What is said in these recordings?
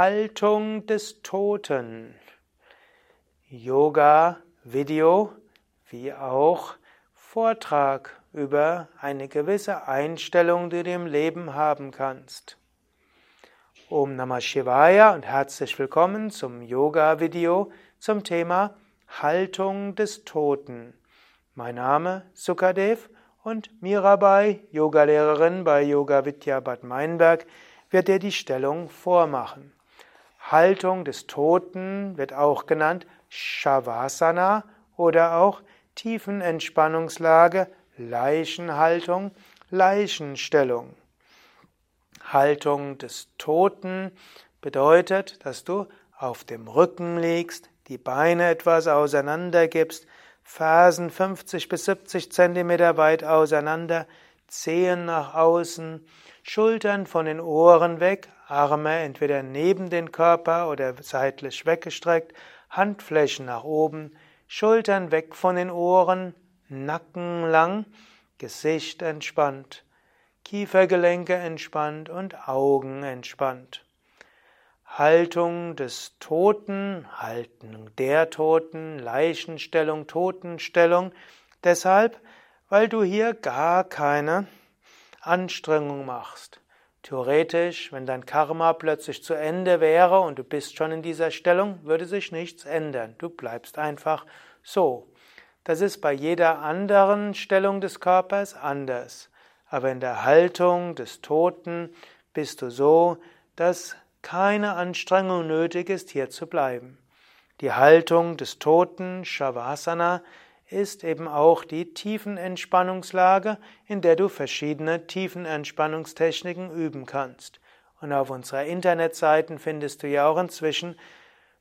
Haltung des Toten. Yoga-Video wie auch Vortrag über eine gewisse Einstellung, die du im Leben haben kannst. Om Namah Shivaya und herzlich willkommen zum Yoga-Video zum Thema Haltung des Toten. Mein Name Sukadev und Mirabai, Yogalehrerin bei Yoga Vidya Bad Meinberg, wird dir die Stellung vormachen. Haltung des Toten wird auch genannt Shavasana oder auch Tiefenentspannungslage, Leichenhaltung, Leichenstellung. Haltung des Toten bedeutet, dass du auf dem Rücken liegst, die Beine etwas auseinander gibst, Fersen 50 bis 70 Zentimeter weit auseinander, Zehen nach außen, Schultern von den Ohren weg, Arme entweder neben den Körper oder seitlich weggestreckt, Handflächen nach oben, Schultern weg von den Ohren, Nacken lang, Gesicht entspannt, Kiefergelenke entspannt und Augen entspannt. Haltung des Toten, Haltung der Toten, Leichenstellung, Totenstellung, deshalb, weil du hier gar keine Anstrengung machst. Theoretisch, wenn dein Karma plötzlich zu Ende wäre und du bist schon in dieser Stellung, würde sich nichts ändern. Du bleibst einfach so. Das ist bei jeder anderen Stellung des Körpers anders. Aber in der Haltung des Toten bist du so, dass keine Anstrengung nötig ist, hier zu bleiben. Die Haltung des Toten, Shavasana, ist eben auch die Tiefenentspannungslage, in der du verschiedene Tiefenentspannungstechniken üben kannst. Und auf unserer Internetseiten findest du ja auch inzwischen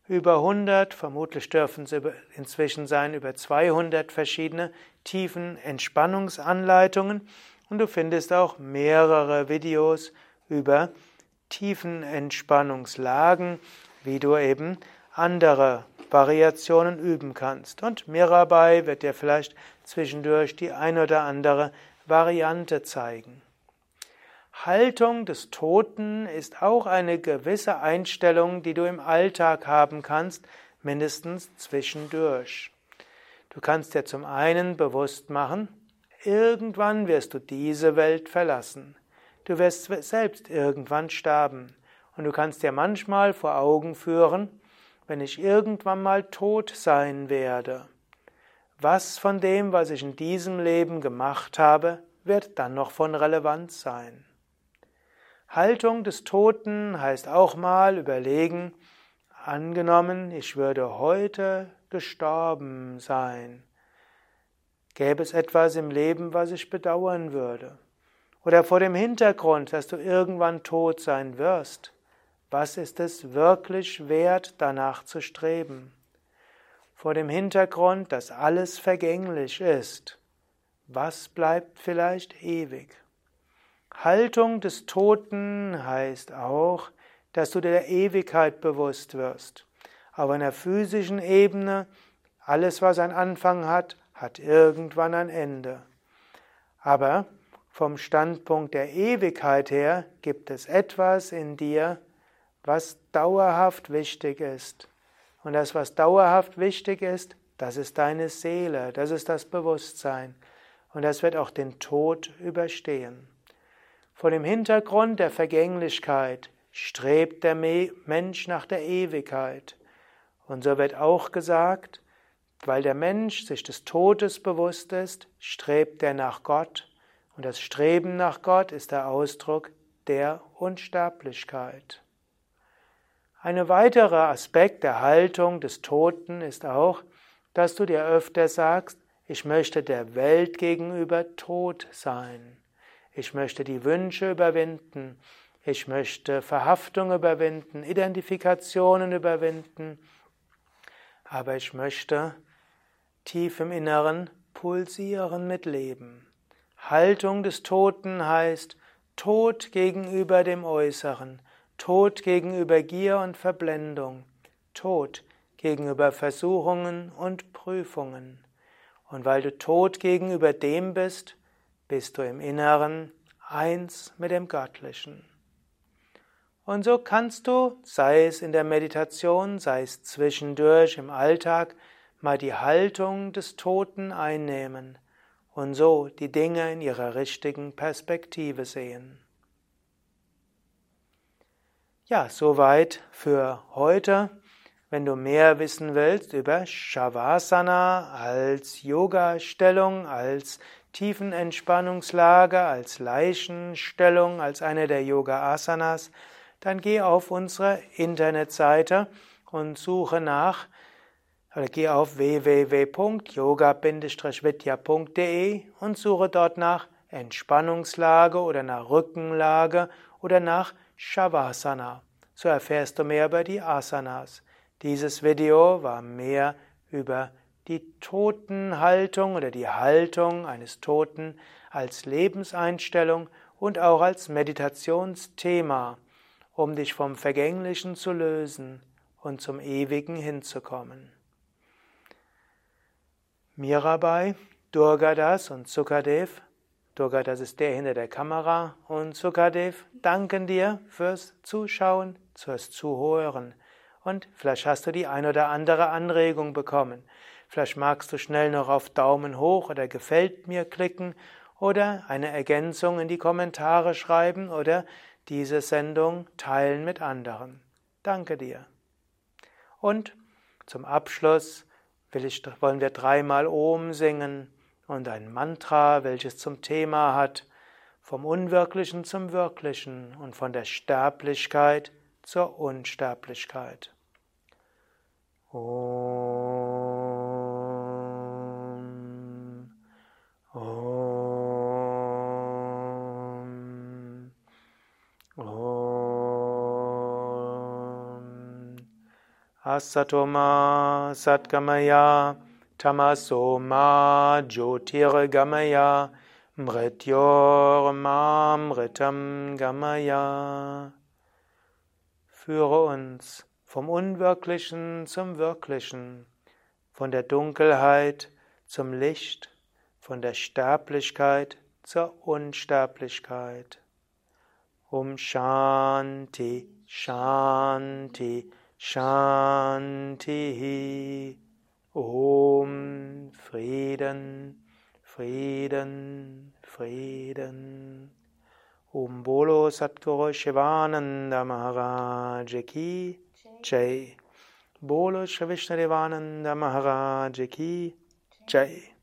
über 100, vermutlich dürfen es inzwischen sein, über 200 verschiedene Tiefenentspannungsanleitungen und du findest auch mehrere Videos über Tiefenentspannungslagen, wie du eben andere Variationen üben kannst. Und Mirabai wird dir vielleicht zwischendurch die ein oder andere Variante zeigen. Haltung des Toten ist auch eine gewisse Einstellung, die du im Alltag haben kannst, mindestens zwischendurch. Du kannst dir zum einen bewusst machen, irgendwann wirst du diese Welt verlassen. Du wirst selbst irgendwann sterben. Und du kannst dir manchmal vor Augen führen, wenn ich irgendwann mal tot sein werde, was von dem, was ich in diesem Leben gemacht habe, wird dann noch von Relevanz sein? Haltung des Toten heißt auch mal überlegen, angenommen, ich würde heute gestorben sein. Gäbe es etwas im Leben, was ich bedauern würde? Oder vor dem Hintergrund, dass du irgendwann tot sein wirst. Was ist es wirklich wert, danach zu streben? Vor dem Hintergrund, dass alles vergänglich ist. Was bleibt vielleicht ewig? Haltung des Toten heißt auch, dass du der Ewigkeit bewusst wirst. Auf einer physischen Ebene, alles, was einen Anfang hat, hat irgendwann ein Ende. Aber vom Standpunkt der Ewigkeit her gibt es etwas in dir, was dauerhaft wichtig ist. Und das, was dauerhaft wichtig ist, das ist deine Seele, das ist das Bewusstsein. Und das wird auch den Tod überstehen. Vor dem Hintergrund der Vergänglichkeit strebt der Mensch nach der Ewigkeit. Und so wird auch gesagt, weil der Mensch sich des Todes bewusst ist, strebt er nach Gott. Und das Streben nach Gott ist der Ausdruck der Unsterblichkeit. Ein weiterer Aspekt der Haltung des Toten ist auch, dass du dir öfter sagst, ich möchte der Welt gegenüber tot sein. Ich möchte die Wünsche überwinden. Ich möchte Verhaftung überwinden, Identifikationen überwinden. Aber ich möchte tief im Inneren pulsieren mit Leben. Haltung des Toten heißt Tod gegenüber dem Äußeren, Tod gegenüber Gier und Verblendung, Tod gegenüber Versuchungen und Prüfungen. Und weil du tot gegenüber dem bist, bist du im Inneren eins mit dem Göttlichen. Und so kannst du, sei es in der Meditation, sei es zwischendurch im Alltag, mal die Haltung des Toten einnehmen und so die Dinge in ihrer richtigen Perspektive sehen. Ja, soweit für heute. Wenn du mehr wissen willst über Shavasana als Yoga-Stellung, als Tiefenentspannungslage, als Leichenstellung, als eine der Yoga-Asanas, dann geh auf unsere Internetseite und suche nach oder geh auf www.yoga-vidya.de und suche dort nach Entspannungslage oder nach Rückenlage oder nach Shavasana. So erfährst du mehr über die Asanas. Dieses Video war mehr über die Totenhaltung oder die Haltung eines Toten als Lebenseinstellung und auch als Meditationsthema um dich vom Vergänglichen zu lösen und zum Ewigen hinzukommen. Mirabai, Durgadas und Sukadev, Durgadas ist der hinter der Kamera und Sukadev danken dir fürs Zuschauen, fürs Zuhören. Und vielleicht hast du die ein oder andere Anregung bekommen. Vielleicht magst du schnell noch auf Daumen hoch oder gefällt mir klicken oder eine Ergänzung in die Kommentare schreiben oder diese Sendung teilen mit anderen. Danke dir. Und zum Abschluss ich, wollen wir dreimal Om singen und ein Mantra, welches zum Thema hat, vom Unwirklichen zum Wirklichen und von der Sterblichkeit zur Unsterblichkeit. Om. Om. Asatoma Satgamaya Tamasoma Jyotirgamaya Mritam Gamaya Führe uns vom Unwirklichen zum Wirklichen, von der Dunkelheit zum Licht, von der Sterblichkeit zur Unsterblichkeit. Um Shanti, Shanti, Shanti. Om Frieden, Frieden, Frieden. Om Bolo Satguru Shivananda Maharaj Ki Jai. Bolo Shri Vishnu Maharaj Ki Jai.